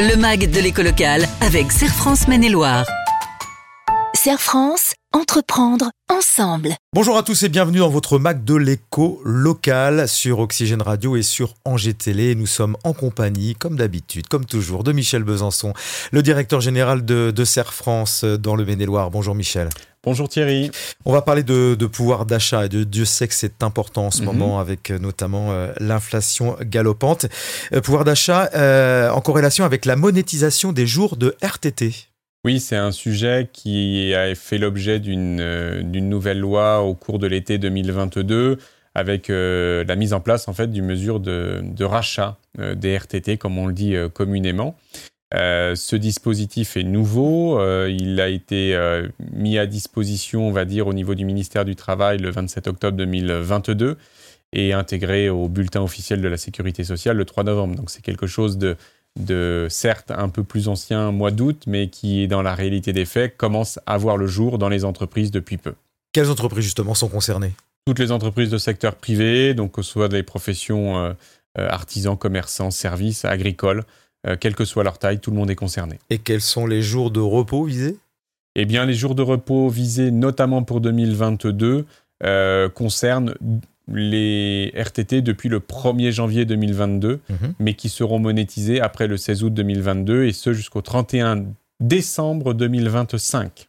Le MAG de l'éco locale avec Serre France Maine-et-Loire. Serre France, entreprendre ensemble. Bonjour à tous et bienvenue dans votre Mac de l'éco local sur Oxygène Radio et sur Angers Télé. Nous sommes en compagnie, comme d'habitude, comme toujours, de Michel Besançon, le directeur général de, de Serre France dans le Maine-et-Loire. Bonjour Michel. Bonjour Thierry. On va parler de, pouvoir d'achat et de Dieu sait que c'est important en ce mhm. moment avec euh, notamment euh, l'inflation galopante. Euh, pouvoir d'achat en corrélation avec la monétisation des jours de RTT. Oui, c'est un sujet qui a fait l'objet d'une nouvelle loi au cours de l'été 2022 avec la mise en place en fait d'une mesure de, rachat des RTT comme on le dit communément. Euh, ce dispositif est nouveau. Euh, il a été euh, mis à disposition, on va dire, au niveau du ministère du Travail le 27 octobre 2022 et intégré au bulletin officiel de la Sécurité sociale le 3 novembre. Donc c'est quelque chose de, de, certes un peu plus ancien, mois d'août, mais qui, dans la réalité des faits, commence à voir le jour dans les entreprises depuis peu. Quelles entreprises justement sont concernées? Toutes les entreprises de secteur privé, donc que ce soit des professions artisans, commerçants, services, agricoles. Euh, quelle que soit leur taille, tout le monde est concerné. Et quels sont les jours de repos visés? Eh bien, les jours de repos visés, notamment pour 2022, euh, concernent les RTT depuis le 1er janvier 2022, mhm. mais qui seront monétisés après le 16 août 2022 et ce jusqu'au 31 décembre 2025.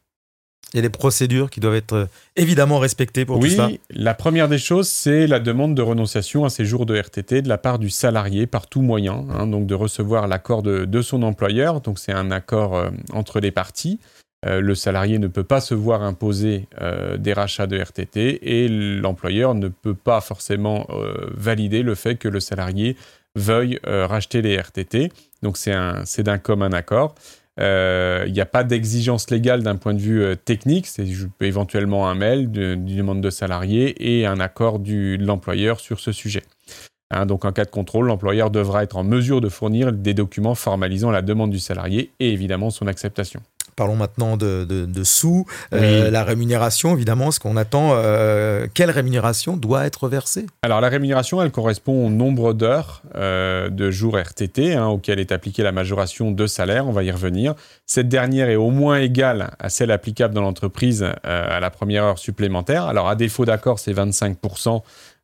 Il y a des procédures qui doivent être euh, évidemment respectées pour tout ça. Oui, la première des choses, c'est la demande de renonciation à ces jours de RTT de la part du salarié par tout moyen, hein, donc de recevoir l'accord de, son employeur. Donc c'est un accord euh, entre les parties. Euh, le salarié ne peut pas se voir imposer des rachats de RTT et l'employeur ne peut pas forcément valider le fait que le salarié veuille racheter les RTT. Donc c'est d'un commun accord. Il euh, n'y a pas d'exigence légale d'un point de vue euh, technique, c'est éventuellement un mail d'une demande de salarié et un accord de l'employeur sur ce sujet. Hein, donc en cas de contrôle, l'employeur devra être en mesure de fournir des documents formalisant la demande du salarié et évidemment son acceptation. Parlons maintenant de, sous, euh, la rémunération évidemment, ce qu'on attend. Euh, quelle rémunération doit être versée? Alors la rémunération, elle correspond au nombre d'heures euh, de jours RTT hein, auquel est appliquée la majoration de salaire. On va y revenir. Cette dernière est au moins égale à celle applicable dans l'entreprise à la première heure supplémentaire. Alors à défaut d'accord, c'est 25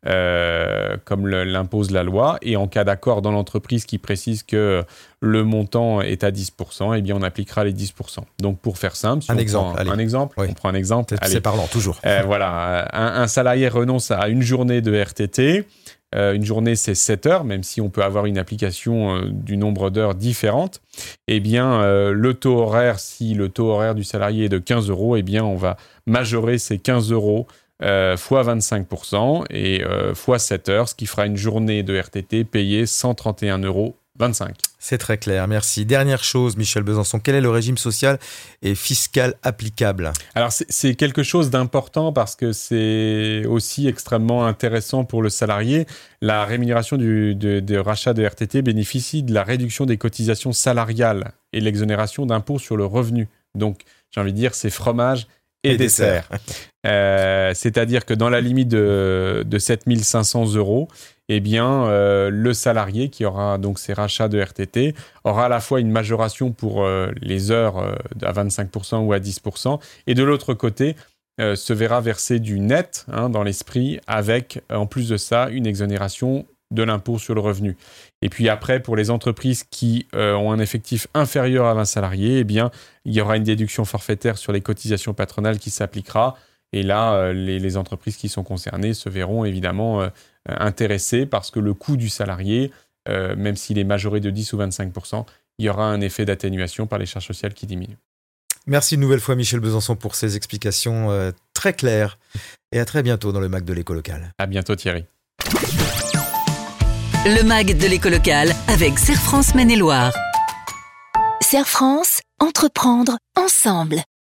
euh, comme l'impose la loi. Et en cas d'accord dans l'entreprise qui précise que le montant est à 10%, eh bien on appliquera les 10%. Donc pour faire simple, un, exemple, un exemple, on prend un exemple. C'est parlant, toujours. Euh, voilà, un, salarié renonce à une journée de RTT. Euh, une journée, c'est 7 heures, même si on peut avoir une application du nombre d'heures différentes. Eh bien, le taux horaire, si le taux horaire du salarié est de 15 euros, eh bien, on va majorer ces 15 euros euh, fois 25% et euh, fois 7 heures, ce qui fera une journée de RTT payée 131 euros 25. C'est très clair, merci. Dernière chose, Michel Besançon, quel est le régime social et fiscal applicable? Alors c'est quelque chose d'important parce que c'est aussi extrêmement intéressant pour le salarié. La rémunération du, de, rachat de RTT bénéficie de la réduction des cotisations salariales et l'exonération d'impôts sur le revenu. Donc j'ai envie de dire c'est fromage et, dessert. Euh, c'est-à-dire que dans la limite de, de 7500 euros, eh bien, euh, le salarié qui aura donc ses rachats de RTT aura à la fois une majoration pour euh, les heures à 25% ou à 10%, et de l'autre côté, se verra verser du net hein, dans l'esprit avec, en plus de ça, une exonération de l'impôt sur le revenu. Et puis après, pour les entreprises qui euh, ont un effectif inférieur à 20 salariés, eh bien, il y aura une déduction forfaitaire sur les cotisations patronales qui s'appliquera. Et là, euh, les, entreprises qui sont concernées se verront évidemment euh, intéressées parce que le coût du salarié, même s'il est majoré de 10 ou 25 il y aura un effet d'atténuation par les charges sociales qui diminuent. Merci une nouvelle fois Michel Besançon pour ces explications très claires et à très bientôt dans le MAC de l'éco local. À bientôt Thierry. Le MAG de l'éco locale avec Serre France Maine-et-Loire. Serre France, entreprendre ensemble.